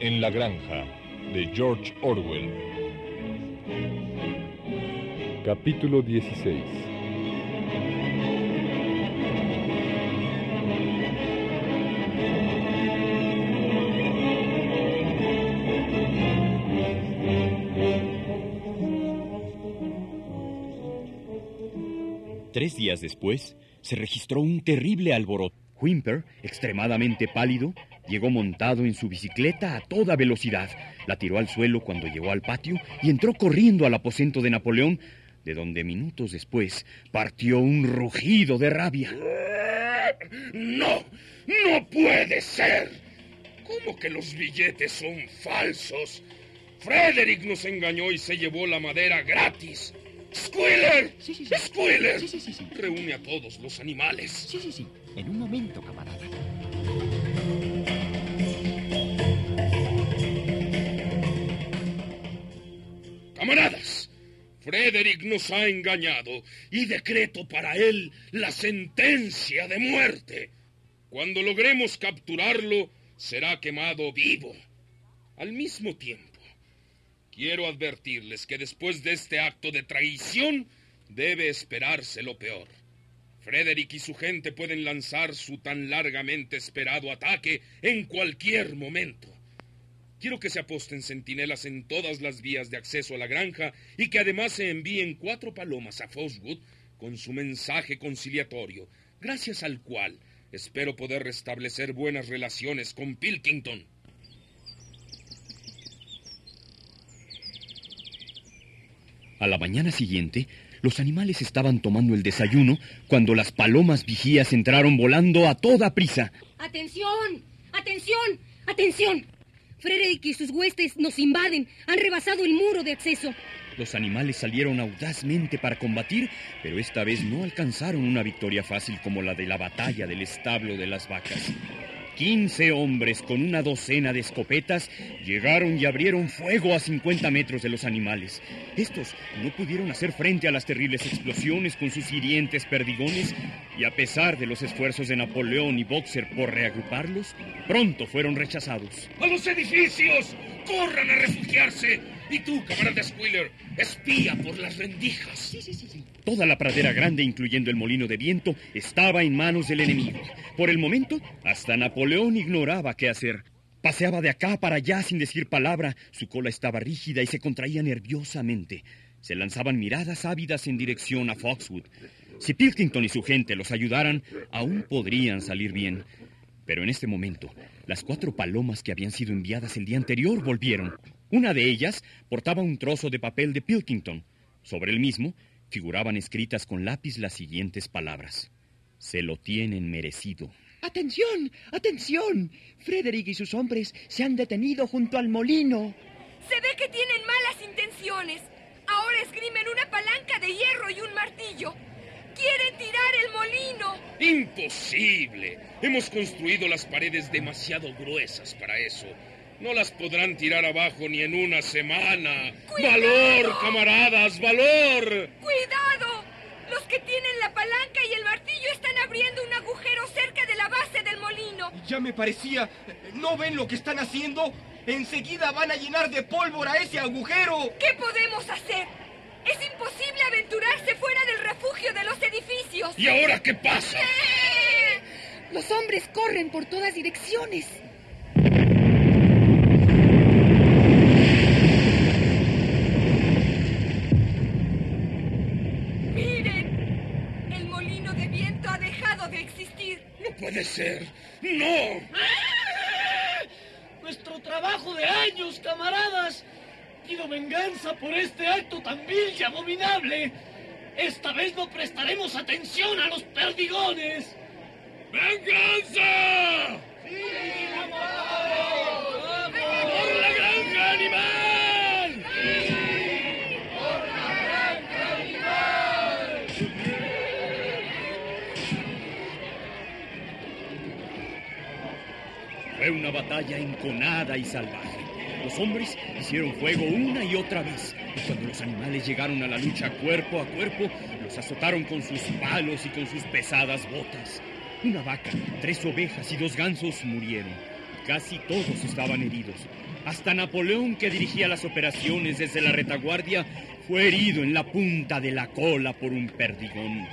en la granja de George Orwell. Capítulo 16 Tres días después, se registró un terrible alboroto. Whymper, extremadamente pálido, llegó montado en su bicicleta a toda velocidad, la tiró al suelo cuando llegó al patio y entró corriendo al aposento de Napoleón, de donde minutos después partió un rugido de rabia. ¡No! ¡No puede ser! ¿Cómo que los billetes son falsos? Frederick nos engañó y se llevó la madera gratis. ¡Squiller! Sí, sí, sí. ¡Squiller! Sí, sí, sí, sí. Reúne a todos los animales. Sí, sí, sí. En un momento, camarada. Frederick nos ha engañado y decreto para él la sentencia de muerte. Cuando logremos capturarlo, será quemado vivo. Al mismo tiempo, quiero advertirles que después de este acto de traición debe esperarse lo peor. Frederick y su gente pueden lanzar su tan largamente esperado ataque en cualquier momento. Quiero que se aposten centinelas en todas las vías de acceso a la granja y que además se envíen cuatro palomas a Foswood con su mensaje conciliatorio, gracias al cual espero poder restablecer buenas relaciones con Pilkington. A la mañana siguiente, los animales estaban tomando el desayuno cuando las palomas vigías entraron volando a toda prisa. ¡Atención! ¡Atención! ¡Atención! Frederick y sus huestes nos invaden. Han rebasado el muro de acceso. Los animales salieron audazmente para combatir, pero esta vez no alcanzaron una victoria fácil como la de la batalla del establo de las vacas. Quince hombres con una docena de escopetas llegaron y abrieron fuego a 50 metros de los animales. Estos no pudieron hacer frente a las terribles explosiones con sus hirientes perdigones y a pesar de los esfuerzos de Napoleón y Boxer por reagruparlos, pronto fueron rechazados. ¡A los edificios! ¡Corran a refugiarse! Y tú, camarada Squiller, espía por las rendijas. Toda la pradera grande, incluyendo el molino de viento, estaba en manos del enemigo. Por el momento, hasta Napoleón ignoraba qué hacer. Paseaba de acá para allá sin decir palabra, su cola estaba rígida y se contraía nerviosamente. Se lanzaban miradas ávidas en dirección a Foxwood. Si Pilkington y su gente los ayudaran, aún podrían salir bien. Pero en este momento, las cuatro palomas que habían sido enviadas el día anterior volvieron. Una de ellas portaba un trozo de papel de Pilkington. Sobre el mismo figuraban escritas con lápiz las siguientes palabras. Se lo tienen merecido. ¡Atención! ¡Atención! Frederick y sus hombres se han detenido junto al molino. Se ve que tienen malas intenciones. Ahora esgrimen una palanca de hierro y un martillo. Quieren tirar el molino. ¡Imposible! Hemos construido las paredes demasiado gruesas para eso. No las podrán tirar abajo ni en una semana. ¡Cuidado! ¡Valor, camaradas! ¡Valor! ¡Cuidado! Los que tienen la palanca y el martillo están abriendo un agujero cerca de la base del molino. Ya me parecía. ¿No ven lo que están haciendo? Enseguida van a llenar de pólvora ese agujero. ¿Qué podemos hacer? Es imposible aventurarse fuera del refugio de los edificios. ¿Y ahora qué pasa? Los hombres corren por todas direcciones. Miren, el molino de viento ha dejado de existir. No ¡No! Nuestro trabajo de años, camaradas. Pido venganza por este acto tan vil y abominable. Esta vez no prestaremos atención a los perdigones. ¡Venganza! Fue una batalla enconada y salvaje. Los hombres hicieron fuego una y otra vez. Y cuando los animales llegaron a la lucha cuerpo a cuerpo, los azotaron con sus palos y con sus pesadas botas. Una vaca, tres ovejas y dos gansos murieron. Casi todos estaban heridos. Hasta Napoleón, que dirigía las operaciones desde la retaguardia, fue herido en la punta de la cola por un perdigón.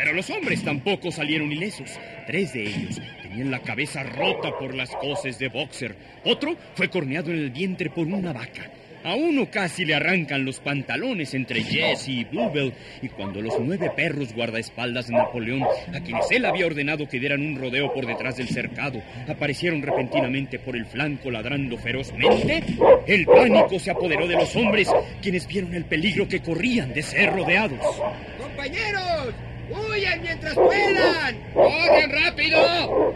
Pero los hombres tampoco salieron ilesos. Tres de ellos tenían la cabeza rota por las coces de boxer. Otro fue corneado en el vientre por una vaca. A uno casi le arrancan los pantalones entre Jesse y Bluebell, y cuando los nueve perros guardaespaldas de Napoleón, a quienes él había ordenado que dieran un rodeo por detrás del cercado, aparecieron repentinamente por el flanco ladrando ferozmente, el pánico se apoderó de los hombres, quienes vieron el peligro que corrían de ser rodeados. ¡Compañeros! ¡Huyan mientras puedan! ¡Corran rápido!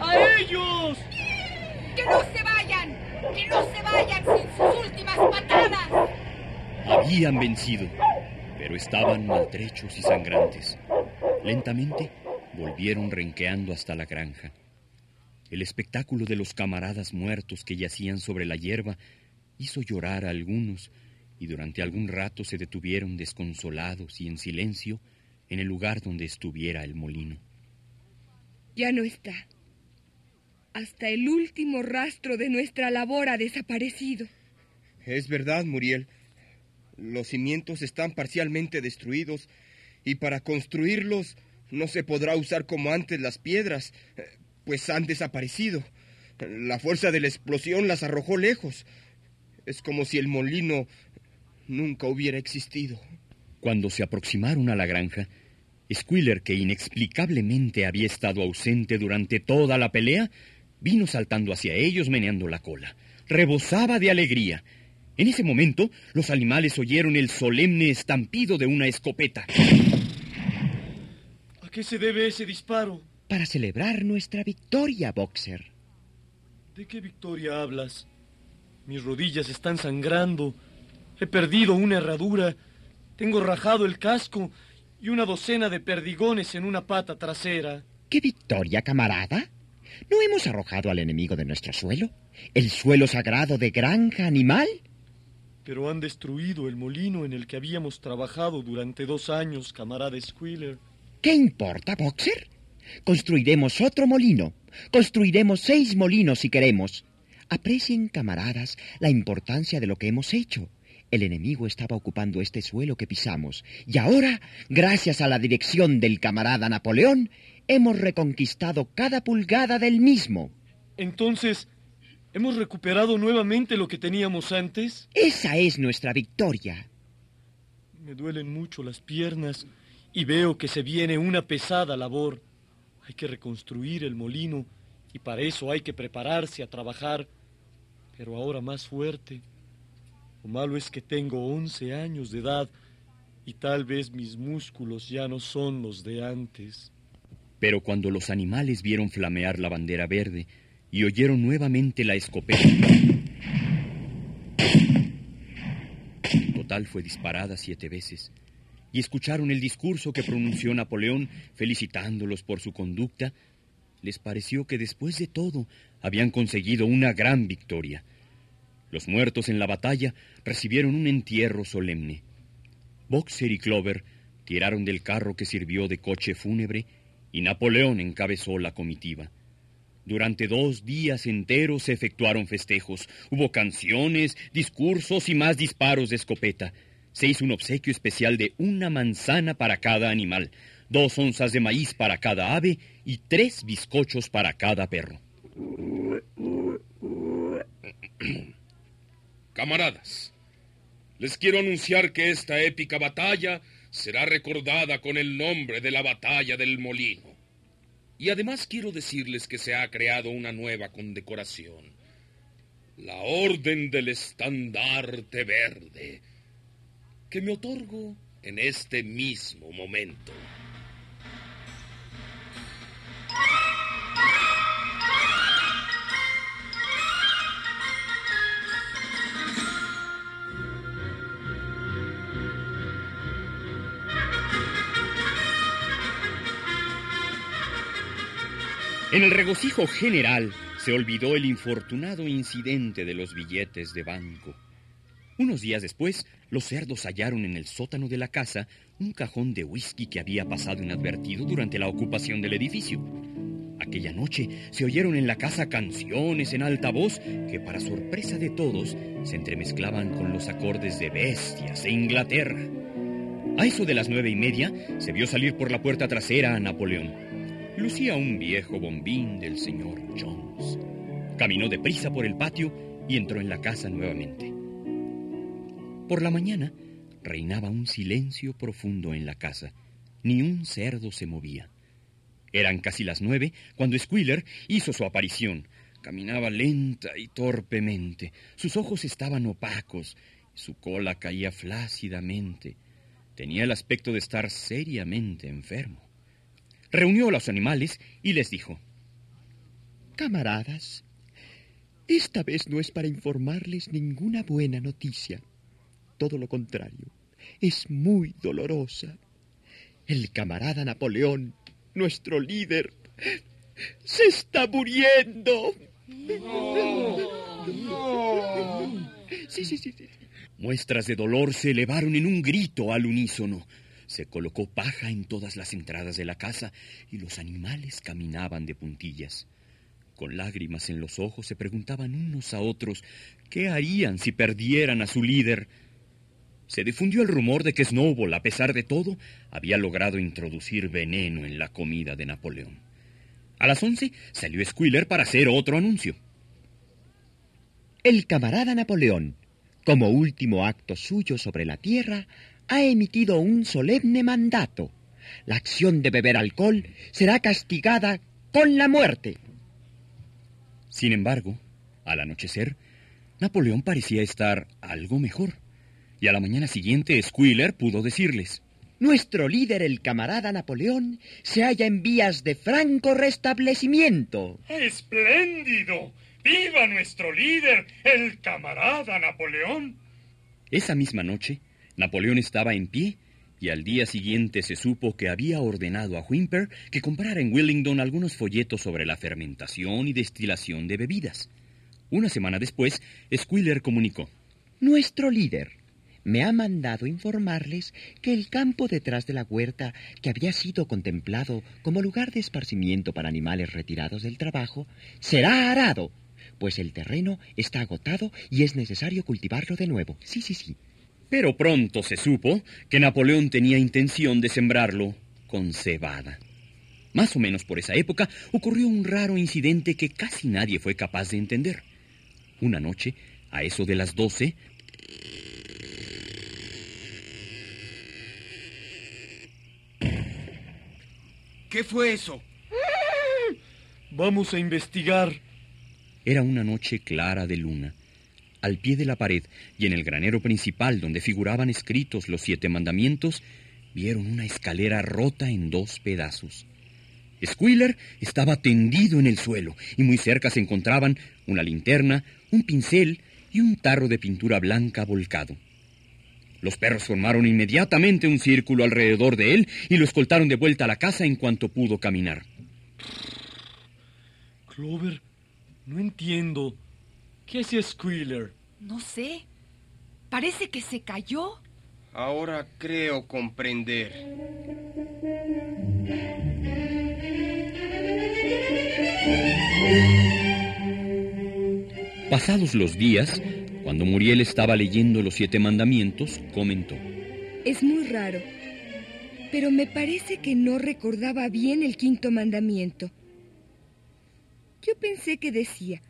¡A ellos! ¡Que no se vayan! ¡Que no se vayan sin sus últimas patadas! Habían vencido, pero estaban maltrechos y sangrantes. Lentamente volvieron renqueando hasta la granja. El espectáculo de los camaradas muertos que yacían sobre la hierba hizo llorar a algunos y durante algún rato se detuvieron desconsolados y en silencio en el lugar donde estuviera el molino. Ya no está. Hasta el último rastro de nuestra labor ha desaparecido. Es verdad, Muriel. Los cimientos están parcialmente destruidos y para construirlos no se podrá usar como antes las piedras, pues han desaparecido. La fuerza de la explosión las arrojó lejos. Es como si el molino nunca hubiera existido. Cuando se aproximaron a la granja, Squiller, que inexplicablemente había estado ausente durante toda la pelea, vino saltando hacia ellos meneando la cola. Rebosaba de alegría. En ese momento, los animales oyeron el solemne estampido de una escopeta. ¿A qué se debe ese disparo? Para celebrar nuestra victoria, Boxer. ¿De qué victoria hablas? Mis rodillas están sangrando. He perdido una herradura. Tengo rajado el casco y una docena de perdigones en una pata trasera. ¿Qué victoria, camarada? ¿No hemos arrojado al enemigo de nuestro suelo? ¿El suelo sagrado de granja animal? Pero han destruido el molino en el que habíamos trabajado durante dos años, camarada Squiller. ¿Qué importa, Boxer? Construiremos otro molino. Construiremos seis molinos si queremos. Aprecien, camaradas, la importancia de lo que hemos hecho. El enemigo estaba ocupando este suelo que pisamos, y ahora, gracias a la dirección del camarada Napoleón, hemos reconquistado cada pulgada del mismo. Entonces, ¿hemos recuperado nuevamente lo que teníamos antes? Esa es nuestra victoria. Me duelen mucho las piernas y veo que se viene una pesada labor. Hay que reconstruir el molino y para eso hay que prepararse a trabajar, pero ahora más fuerte. Lo malo es que tengo 11 años de edad y tal vez mis músculos ya no son los de antes. Pero cuando los animales vieron flamear la bandera verde y oyeron nuevamente la escopeta, en total fue disparada siete veces, y escucharon el discurso que pronunció Napoleón felicitándolos por su conducta, les pareció que después de todo habían conseguido una gran victoria. Los muertos en la batalla recibieron un entierro solemne. Boxer y Clover tiraron del carro que sirvió de coche fúnebre y Napoleón encabezó la comitiva. Durante dos días enteros se efectuaron festejos. Hubo canciones, discursos y más disparos de escopeta. Se hizo un obsequio especial de una manzana para cada animal, dos onzas de maíz para cada ave y tres bizcochos para cada perro. Camaradas, les quiero anunciar que esta épica batalla será recordada con el nombre de la Batalla del Molino. Y además quiero decirles que se ha creado una nueva condecoración, la Orden del Estandarte Verde, que me otorgo en este mismo momento. En el regocijo general se olvidó el infortunado incidente de los billetes de banco. Unos días después, los cerdos hallaron en el sótano de la casa un cajón de whisky que había pasado inadvertido durante la ocupación del edificio. Aquella noche se oyeron en la casa canciones en alta voz que para sorpresa de todos se entremezclaban con los acordes de bestias e Inglaterra. A eso de las nueve y media se vio salir por la puerta trasera a Napoleón. Lucía un viejo bombín del señor Jones. Caminó deprisa por el patio y entró en la casa nuevamente. Por la mañana reinaba un silencio profundo en la casa. Ni un cerdo se movía. Eran casi las nueve cuando Squealer hizo su aparición. Caminaba lenta y torpemente. Sus ojos estaban opacos. Su cola caía flácidamente. Tenía el aspecto de estar seriamente enfermo. Reunió a los animales y les dijo, Camaradas, esta vez no es para informarles ninguna buena noticia. Todo lo contrario, es muy dolorosa. El camarada Napoleón nuestro líder, se está muriendo. Sí, sí, sí, Muestras de dolor se elevaron en un grito al unísono. Se colocó paja en todas las entradas de la casa y los animales caminaban de puntillas. Con lágrimas en los ojos se preguntaban unos a otros qué harían si perdieran a su líder. Se difundió el rumor de que Snowball, a pesar de todo, había logrado introducir veneno en la comida de Napoleón. A las once salió Squealer para hacer otro anuncio. El camarada Napoleón, como último acto suyo sobre la tierra, ha emitido un solemne mandato. La acción de beber alcohol será castigada con la muerte. Sin embargo, al anochecer, Napoleón parecía estar algo mejor y a la mañana siguiente Squealer pudo decirles. Nuestro líder, el camarada Napoleón, se halla en vías de franco restablecimiento. ¡Espléndido! ¡Viva nuestro líder, el camarada Napoleón! Esa misma noche, Napoleón estaba en pie y al día siguiente se supo que había ordenado a Whymper que comprara en Willingdon algunos folletos sobre la fermentación y destilación de bebidas. Una semana después, Squealer comunicó. Nuestro líder, me ha mandado informarles que el campo detrás de la huerta, que había sido contemplado como lugar de esparcimiento para animales retirados del trabajo, será arado, pues el terreno está agotado y es necesario cultivarlo de nuevo. Sí, sí, sí. Pero pronto se supo que Napoleón tenía intención de sembrarlo con cebada. Más o menos por esa época ocurrió un raro incidente que casi nadie fue capaz de entender. Una noche, a eso de las doce, ¿Qué fue eso? Vamos a investigar. Era una noche clara de luna. Al pie de la pared y en el granero principal donde figuraban escritos los siete mandamientos, vieron una escalera rota en dos pedazos. Squealer estaba tendido en el suelo y muy cerca se encontraban una linterna, un pincel y un tarro de pintura blanca volcado. Los perros formaron inmediatamente un círculo alrededor de él y lo escoltaron de vuelta a la casa en cuanto pudo caminar. Clover, no entiendo. ¿Qué hacía Squealer? No sé. Parece que se cayó. Ahora creo comprender. Pasados los días, cuando Muriel estaba leyendo los siete mandamientos, comentó. Es muy raro, pero me parece que no recordaba bien el quinto mandamiento. Yo pensé que decía,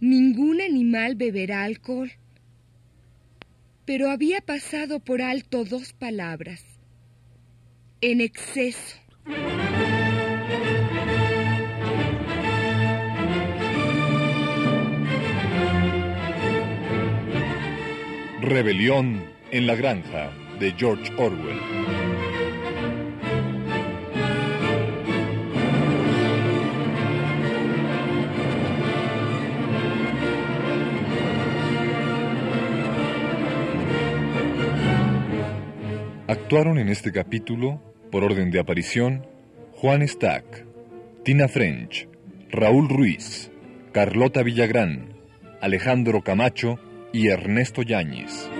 ningún animal beberá alcohol. Pero había pasado por alto dos palabras, en exceso. Rebelión en la granja de George Orwell. Actuaron en este capítulo, por orden de aparición, Juan Stack, Tina French, Raúl Ruiz, Carlota Villagrán, Alejandro Camacho y Ernesto Yáñez.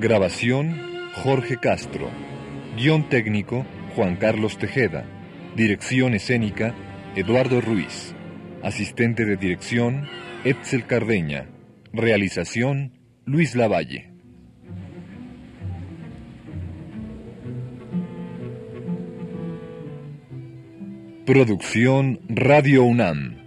Grabación Jorge Castro. Guión técnico, Juan Carlos Tejeda. Dirección escénica, Eduardo Ruiz. Asistente de dirección, Etzel Cardeña. Realización, Luis Lavalle. Producción Radio UNAM.